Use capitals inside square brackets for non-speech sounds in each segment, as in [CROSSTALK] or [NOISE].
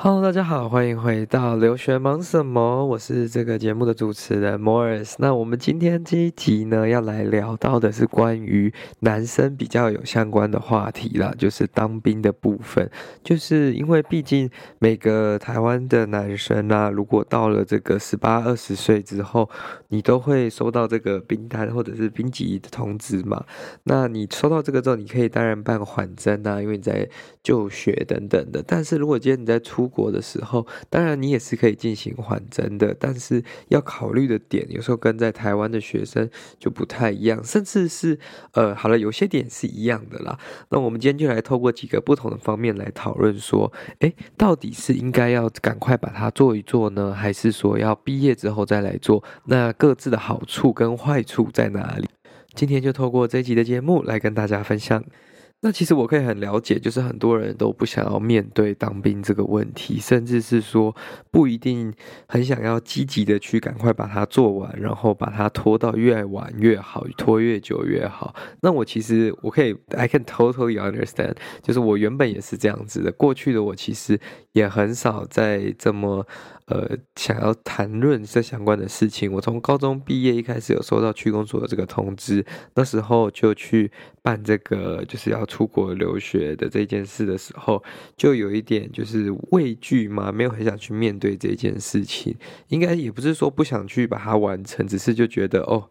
Hello，大家好，欢迎回到留学忙什么？我是这个节目的主持人 Morris。那我们今天这一集呢，要来聊到的是关于男生比较有相关的话题啦，就是当兵的部分。就是因为毕竟每个台湾的男生啊，如果到了这个十八、二十岁之后，你都会收到这个兵单或者是兵役的通知嘛。那你收到这个之后，你可以当然办缓征啊，因为你在就学等等的。但是如果今天你在出国的时候，当然你也是可以进行缓征的，但是要考虑的点有时候跟在台湾的学生就不太一样，甚至是呃，好了，有些点是一样的啦。那我们今天就来透过几个不同的方面来讨论说，诶，到底是应该要赶快把它做一做呢，还是说要毕业之后再来做？那各自的好处跟坏处在哪里？今天就透过这集的节目来跟大家分享。那其实我可以很了解，就是很多人都不想要面对当兵这个问题，甚至是说不一定很想要积极的去赶快把它做完，然后把它拖到越晚越好，拖越久越好。那我其实我可以，I can totally understand，就是我原本也是这样子的，过去的我其实也很少在这么。呃，想要谈论这相关的事情，我从高中毕业一开始有收到区公所的这个通知，那时候就去办这个就是要出国留学的这件事的时候，就有一点就是畏惧嘛，没有很想去面对这件事情，应该也不是说不想去把它完成，只是就觉得哦。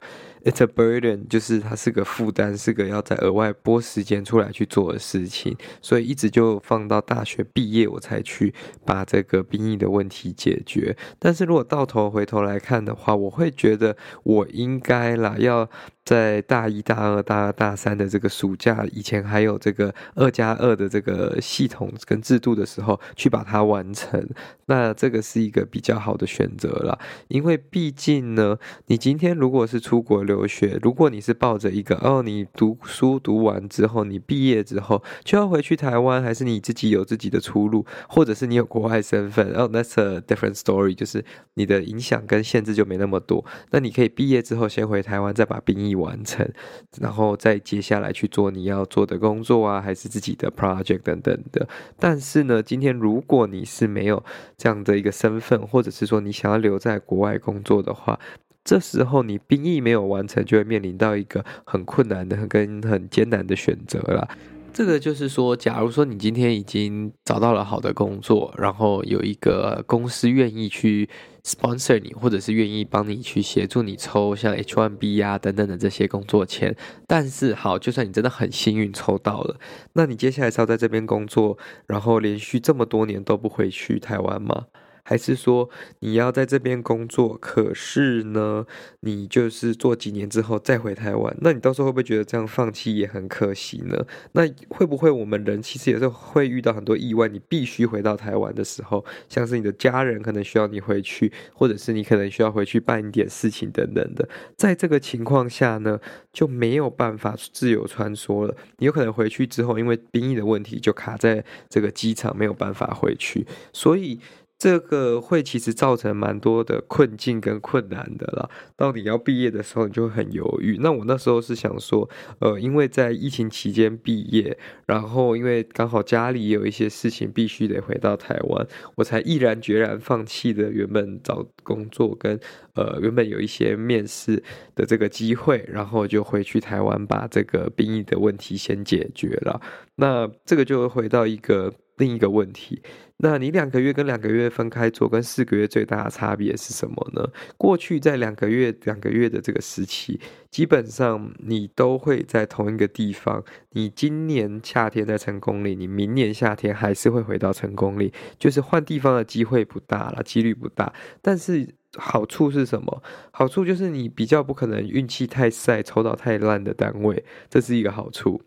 It's a burden，就是它是个负担，是个要再额外拨时间出来去做的事情，所以一直就放到大学毕业我才去把这个兵役的问题解决。但是如果到头回头来看的话，我会觉得我应该啦要。在大一、大二、大、大三的这个暑假，以前还有这个二加二的这个系统跟制度的时候，去把它完成，那这个是一个比较好的选择了。因为毕竟呢，你今天如果是出国留学，如果你是抱着一个哦，你读书读完之后，你毕业之后就要回去台湾，还是你自己有自己的出路，或者是你有国外身份，哦，that's a different story，就是你的影响跟限制就没那么多。那你可以毕业之后先回台湾，再把兵役完成，然后再接下来去做你要做的工作啊，还是自己的 project 等等的。但是呢，今天如果你是没有这样的一个身份，或者是说你想要留在国外工作的话，这时候你兵役没有完成，就会面临到一个很困难的、跟很艰难的选择了。这个就是说，假如说你今天已经找到了好的工作，然后有一个公司愿意去 sponsor 你，或者是愿意帮你去协助你抽像 H1B 啊等等的这些工作签，但是好，就算你真的很幸运抽到了，那你接下来是要在这边工作，然后连续这么多年都不回去台湾吗？还是说你要在这边工作，可是呢，你就是做几年之后再回台湾，那你到时候会不会觉得这样放弃也很可惜呢？那会不会我们人其实有时候会遇到很多意外，你必须回到台湾的时候，像是你的家人可能需要你回去，或者是你可能需要回去办一点事情等等的，在这个情况下呢，就没有办法自由穿梭了。你有可能回去之后，因为兵役的问题就卡在这个机场，没有办法回去，所以。这个会其实造成蛮多的困境跟困难的啦。到你要毕业的时候，你就很犹豫。那我那时候是想说，呃，因为在疫情期间毕业，然后因为刚好家里有一些事情必须得回到台湾，我才毅然决然放弃了原本找工作跟呃原本有一些面试的这个机会，然后就回去台湾把这个兵役的问题先解决了。那这个就会回到一个。另一个问题，那你两个月跟两个月分开做，跟四个月最大的差别是什么呢？过去在两个月、两个月的这个时期，基本上你都会在同一个地方。你今年夏天在成功里，你明年夏天还是会回到成功里，就是换地方的机会不大了，几率不大。但是好处是什么？好处就是你比较不可能运气太晒，抽到太烂的单位，这是一个好处。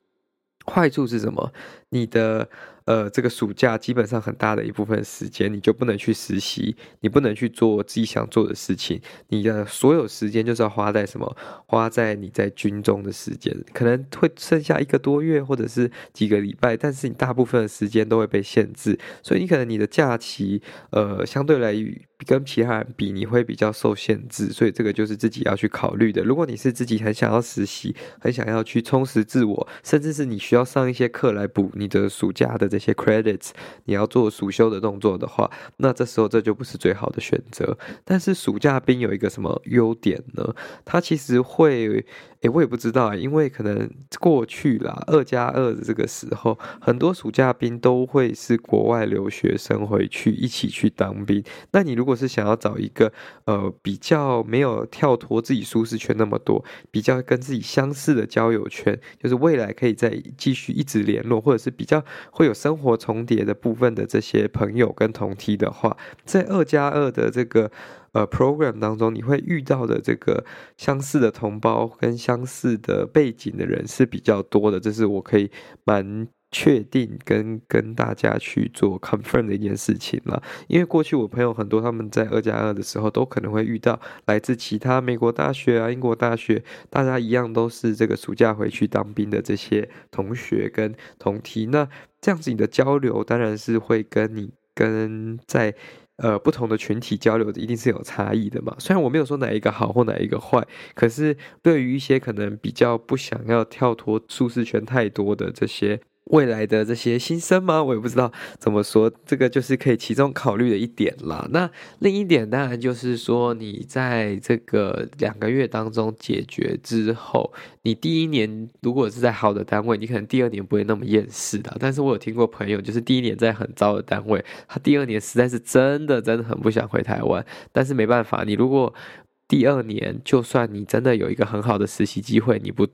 坏处是什么？你的呃，这个暑假基本上很大的一部分时间，你就不能去实习，你不能去做自己想做的事情，你的所有时间就是要花在什么？花在你在军中的时间，可能会剩下一个多月或者是几个礼拜，但是你大部分的时间都会被限制，所以你可能你的假期，呃，相对来于跟其他人比，你会比较受限制，所以这个就是自己要去考虑的。如果你是自己很想要实习，很想要去充实自我，甚至是你需要上一些课来补你的暑假的这些 credits，你要做暑休的动作的话，那这时候这就不是最好的选择。但是暑假兵有一个什么优点呢？它其实会。诶，我也不知道，因为可能过去啦，二加二的这个时候，很多暑假兵都会是国外留学生回去一起去当兵。那你如果是想要找一个呃比较没有跳脱自己舒适圈那么多，比较跟自己相似的交友圈，就是未来可以再继续一直联络，或者是比较会有生活重叠的部分的这些朋友跟同梯的话，在二加二的这个。呃，program 当中你会遇到的这个相似的同胞跟相似的背景的人是比较多的，这是我可以蛮确定跟跟大家去做 confirm 的一件事情了。因为过去我朋友很多，他们在二加二的时候都可能会遇到来自其他美国大学啊、英国大学，大家一样都是这个暑假回去当兵的这些同学跟同题。那这样子你的交流当然是会跟你跟在。呃，不同的群体交流一定是有差异的嘛。虽然我没有说哪一个好或哪一个坏，可是对于一些可能比较不想要跳脱舒适圈太多的这些。未来的这些新生吗？我也不知道怎么说，这个就是可以其中考虑的一点啦。那另一点当然就是说，你在这个两个月当中解决之后，你第一年如果是在好的单位，你可能第二年不会那么厌世的。但是我有听过朋友，就是第一年在很糟的单位，他第二年实在是真的真的很不想回台湾。但是没办法，你如果第二年就算你真的有一个很好的实习机会，你不。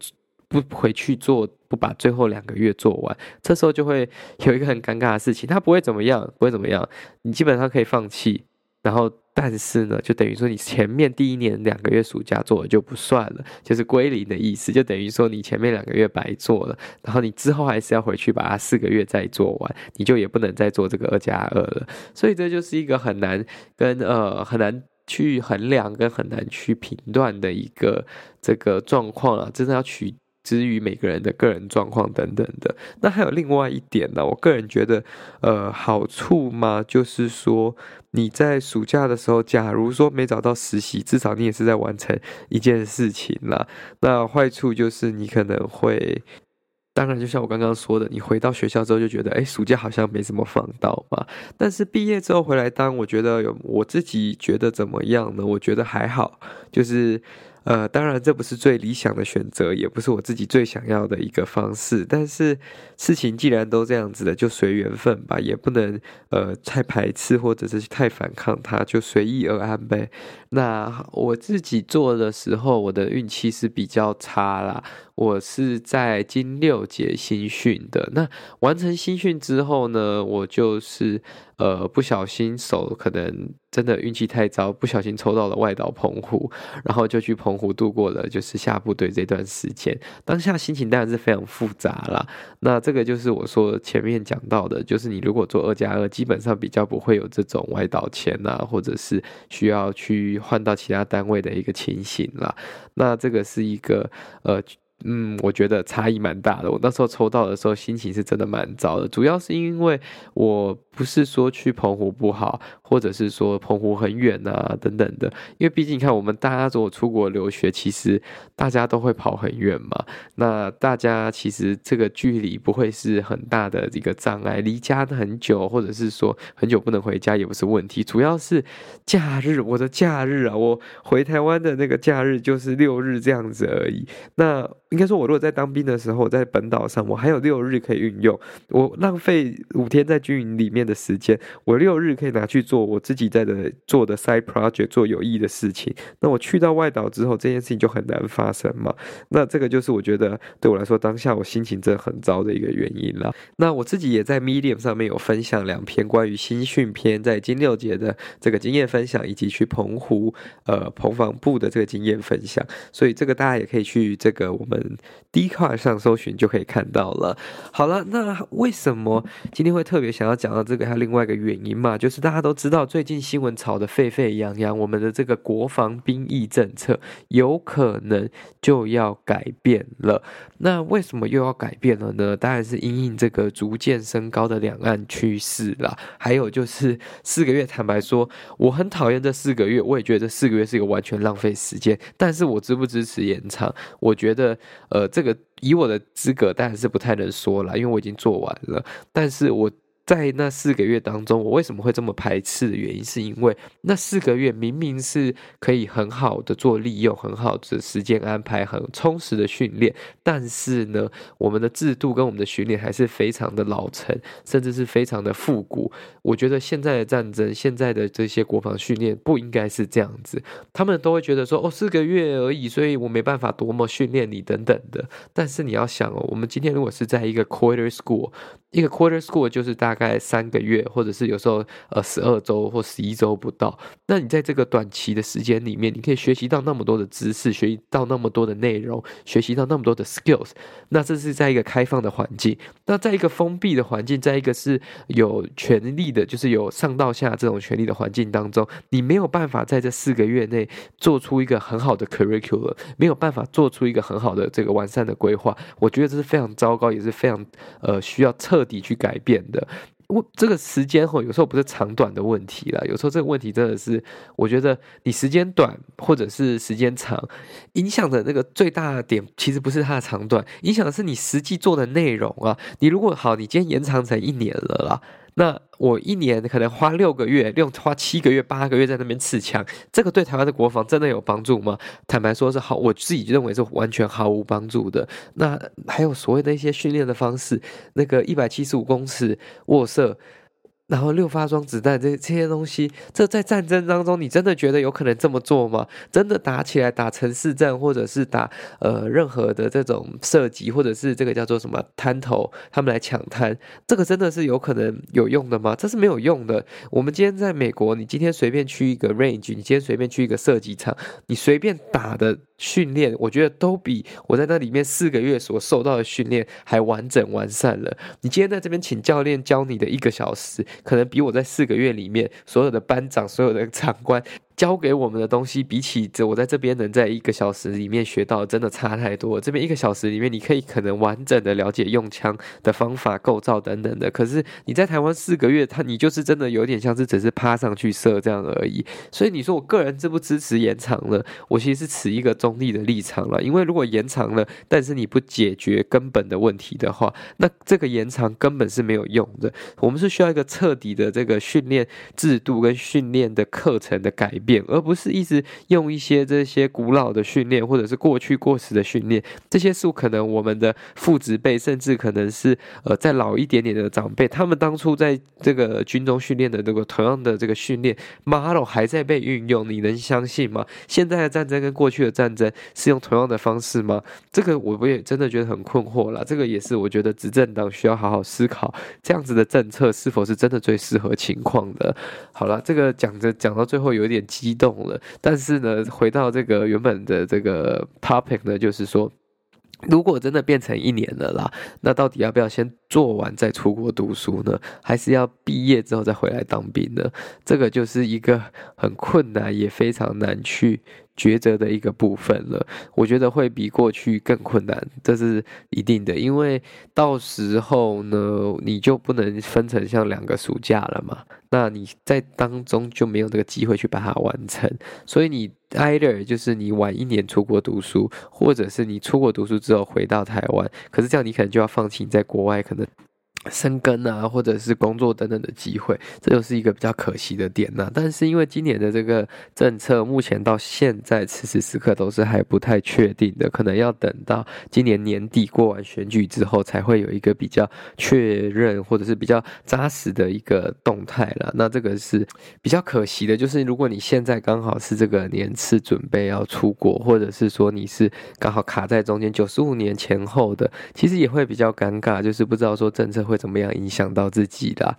不回去做，不把最后两个月做完，这时候就会 [LAUGHS] 有一个很尴尬的事情，他不会怎么样，不会怎么样，你基本上可以放弃。然后，但是呢，就等于说你前面第一年两个月暑假做了就不算了，就是归零的意思，就等于说你前面两个月白做了，然后你之后还是要回去把它四个月再做完，你就也不能再做这个二加二了。所以这就是一个很难跟呃很难。去衡量跟很难去评断的一个这个状况啊，真的要取至于每个人的个人状况等等的。那还有另外一点呢，我个人觉得，呃，好处嘛，就是说你在暑假的时候，假如说没找到实习，至少你也是在完成一件事情啦。那坏处就是你可能会。当然，就像我刚刚说的，你回到学校之后就觉得，哎，暑假好像没怎么放到嘛。但是毕业之后回来当，我觉得有我自己觉得怎么样呢？我觉得还好，就是。呃，当然这不是最理想的选择，也不是我自己最想要的一个方式。但是事情既然都这样子了，就随缘分吧，也不能呃太排斥或者是太反抗它，就随意而安呗。那我自己做的时候，我的运气是比较差啦。我是在金六节新训的，那完成新训之后呢，我就是。呃，不小心手可能真的运气太糟，不小心抽到了外岛澎湖，然后就去澎湖度过了就是下部队这段时间。当下心情当然是非常复杂啦。那这个就是我说前面讲到的，就是你如果做二加二，基本上比较不会有这种外岛签啊，或者是需要去换到其他单位的一个情形啦。那这个是一个呃。嗯，我觉得差异蛮大的。我那时候抽到的时候，心情是真的蛮糟的。主要是因为我不是说去澎湖不好，或者是说澎湖很远啊等等的。因为毕竟你看，我们大家如果出国留学，其实大家都会跑很远嘛。那大家其实这个距离不会是很大的一个障碍，离家很久，或者是说很久不能回家也不是问题。主要是假日，我的假日啊，我回台湾的那个假日就是六日这样子而已。那应该说，我如果在当兵的时候，在本岛上，我还有六日可以运用。我浪费五天在军营里面的时间，我六日可以拿去做我自己在的做的 side project，做有益的事情。那我去到外岛之后，这件事情就很难发生嘛。那这个就是我觉得对我来说，当下我心情真的很糟的一个原因啦。那我自己也在 Medium 上面有分享两篇关于新训篇在金六节的这个经验分享，以及去澎湖呃澎防部的这个经验分享。所以这个大家也可以去这个我们。们 Dcard 上搜寻就可以看到了。好了，那为什么今天会特别想要讲到这个？还有另外一个原因嘛，就是大家都知道最近新闻炒得沸沸扬扬，我们的这个国防兵役政策有可能就要改变了。那为什么又要改变了呢？当然是因应这个逐渐升高的两岸趋势啦。还有就是四个月，坦白说，我很讨厌这四个月，我也觉得这四个月是一个完全浪费时间。但是我支不支持延长？我觉得，呃，这个以我的资格当然是不太能说了，因为我已经做完了。但是我。在那四个月当中，我为什么会这么排斥的原因，是因为那四个月明明是可以很好的做利用，很好的时间安排，很充实的训练，但是呢，我们的制度跟我们的训练还是非常的老成，甚至是非常的复古。我觉得现在的战争，现在的这些国防训练不应该是这样子。他们都会觉得说，哦，四个月而已，所以我没办法多么训练你等等的。但是你要想哦，我们今天如果是在一个 quarter school，一个 quarter school 就是大。概三个月，或者是有时候呃十二周或十一周不到。那你在这个短期的时间里面，你可以学习到那么多的知识，学习到那么多的内容，学习到那么多的 skills。那这是在一个开放的环境。那在一个封闭的环境，在一个是有权力的，就是有上到下这种权力的环境当中，你没有办法在这四个月内做出一个很好的 curriculum，没有办法做出一个很好的这个完善的规划。我觉得这是非常糟糕，也是非常呃需要彻底去改变的。我这个时间吼，有时候不是长短的问题了，有时候这个问题真的是，我觉得你时间短或者是时间长，影响的那个最大的点，其实不是它的长短，影响的是你实际做的内容啊。你如果好，你今天延长成一年了啦。那我一年可能花六个月，六花七个月、八个月在那边刺枪，这个对台湾的国防真的有帮助吗？坦白说是好，我自己认为是完全毫无帮助的。那还有所谓的一些训练的方式，那个一百七十五公尺卧射。然后六发装子弹，这这些东西，这在战争当中，你真的觉得有可能这么做吗？真的打起来打城市战，或者是打呃任何的这种射击，或者是这个叫做什么滩头，他们来抢滩，这个真的是有可能有用的吗？这是没有用的。我们今天在美国，你今天随便去一个 range，你今天随便去一个射击场，你随便打的。训练，我觉得都比我在那里面四个月所受到的训练还完整完善了。你今天在这边请教练教你的一个小时，可能比我在四个月里面所有的班长、所有的长官。教给我们的东西，比起这我在这边能在一个小时里面学到，真的差太多。这边一个小时里面，你可以可能完整的了解用枪的方法、构造等等的。可是你在台湾四个月，他你就是真的有点像是只是趴上去射这样而已。所以你说我个人支不支持延长了？我其实是持一个中立的立场了。因为如果延长了，但是你不解决根本的问题的话，那这个延长根本是没有用的。我们是需要一个彻底的这个训练制度跟训练的课程的改变。变而不是一直用一些这些古老的训练，或者是过去过时的训练，这些是可能我们的父执辈，甚至可能是呃再老一点点的长辈，他们当初在这个军中训练的这个同样的这个训练 model 还在被运用，你能相信吗？现在的战争跟过去的战争是用同样的方式吗？这个我我也真的觉得很困惑了。这个也是我觉得执政党需要好好思考，这样子的政策是否是真的最适合情况的。好了，这个讲着讲到最后有一点。激动了，但是呢，回到这个原本的这个 topic 呢，就是说，如果真的变成一年了啦，那到底要不要先做完再出国读书呢？还是要毕业之后再回来当兵呢？这个就是一个很困难也非常难去抉择的一个部分了。我觉得会比过去更困难，这是一定的，因为到时候呢，你就不能分成像两个暑假了嘛。那你在当中就没有这个机会去把它完成，所以你 either 就是你晚一年出国读书，或者是你出国读书之后回到台湾，可是这样你可能就要放弃你在国外可能。生根啊，或者是工作等等的机会，这就是一个比较可惜的点呐。但是因为今年的这个政策，目前到现在此时此刻都是还不太确定的，可能要等到今年年底过完选举之后，才会有一个比较确认或者是比较扎实的一个动态了。那这个是比较可惜的，就是如果你现在刚好是这个年次准备要出国，或者是说你是刚好卡在中间九十五年前后的，其实也会比较尴尬，就是不知道说政策会。怎么样影响到自己的？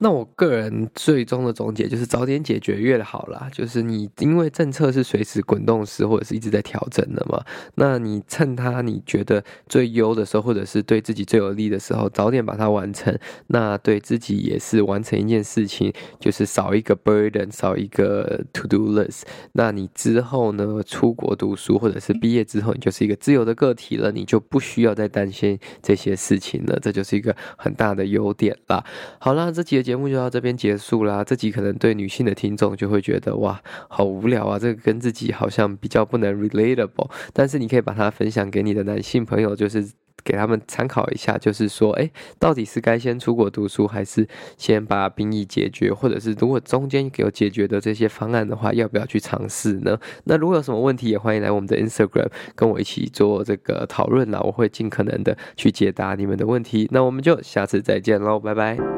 那我个人最终的总结就是早点解决越好啦。就是你因为政策是随时滚动式或者是一直在调整的嘛，那你趁它你觉得最优的时候，或者是对自己最有利的时候，早点把它完成，那对自己也是完成一件事情，就是少一个 burden，少一个 to do list。那你之后呢，出国读书或者是毕业之后，你就是一个自由的个体了，你就不需要再担心这些事情了，这就是一个很大的优点啦。好啦，这几个。节目就到这边结束啦。这集可能对女性的听众就会觉得哇，好无聊啊，这个跟自己好像比较不能 relatable。但是你可以把它分享给你的男性朋友，就是给他们参考一下，就是说，哎，到底是该先出国读书，还是先把兵役解决？或者是如果中间有解决的这些方案的话，要不要去尝试呢？那如果有什么问题，也欢迎来我们的 Instagram 跟我一起做这个讨论啦。我会尽可能的去解答你们的问题。那我们就下次再见喽，拜拜。